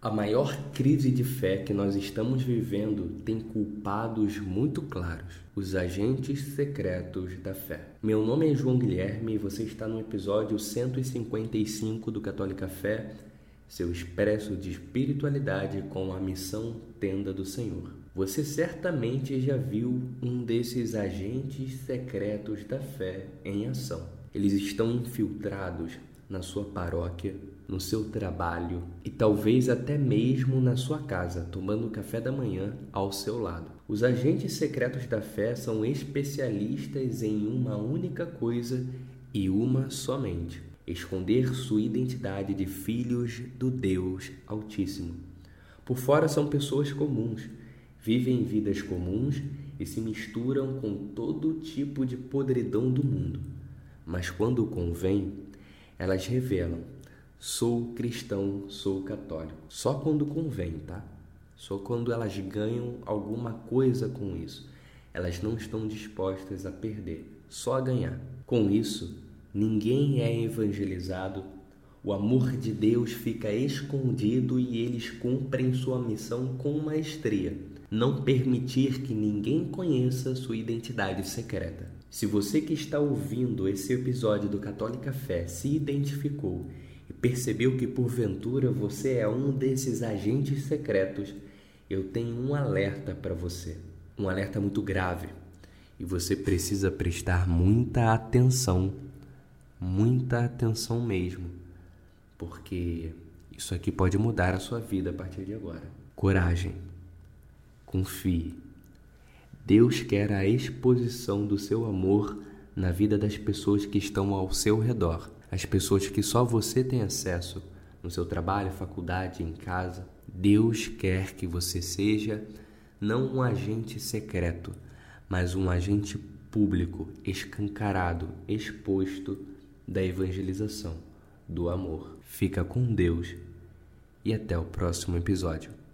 A maior crise de fé que nós estamos vivendo tem culpados muito claros: os agentes secretos da fé. Meu nome é João Guilherme e você está no episódio 155 do Católica Fé, seu expresso de espiritualidade com a missão Tenda do Senhor. Você certamente já viu um desses agentes secretos da fé em ação. Eles estão infiltrados na sua paróquia, no seu trabalho e talvez até mesmo na sua casa, tomando café da manhã ao seu lado. Os agentes secretos da fé são especialistas em uma única coisa e uma somente: esconder sua identidade de filhos do Deus Altíssimo. Por fora são pessoas comuns, vivem vidas comuns e se misturam com todo tipo de podridão do mundo. Mas quando convém, elas revelam: sou cristão, sou católico. Só quando convém, tá? Só quando elas ganham alguma coisa com isso. Elas não estão dispostas a perder, só a ganhar. Com isso, ninguém é evangelizado, o amor de Deus fica escondido e eles cumprem sua missão com maestria. Não permitir que ninguém conheça sua identidade secreta. Se você que está ouvindo esse episódio do Católica Fé se identificou e percebeu que porventura você é um desses agentes secretos, eu tenho um alerta para você. Um alerta muito grave. E você precisa prestar muita atenção. Muita atenção mesmo. Porque isso aqui pode mudar a sua vida a partir de agora. Coragem. Confie Deus quer a exposição do seu amor na vida das pessoas que estão ao seu redor, as pessoas que só você tem acesso no seu trabalho, faculdade, em casa. Deus quer que você seja não um agente secreto, mas um agente público, escancarado, exposto da evangelização, do amor. Fica com Deus e até o próximo episódio.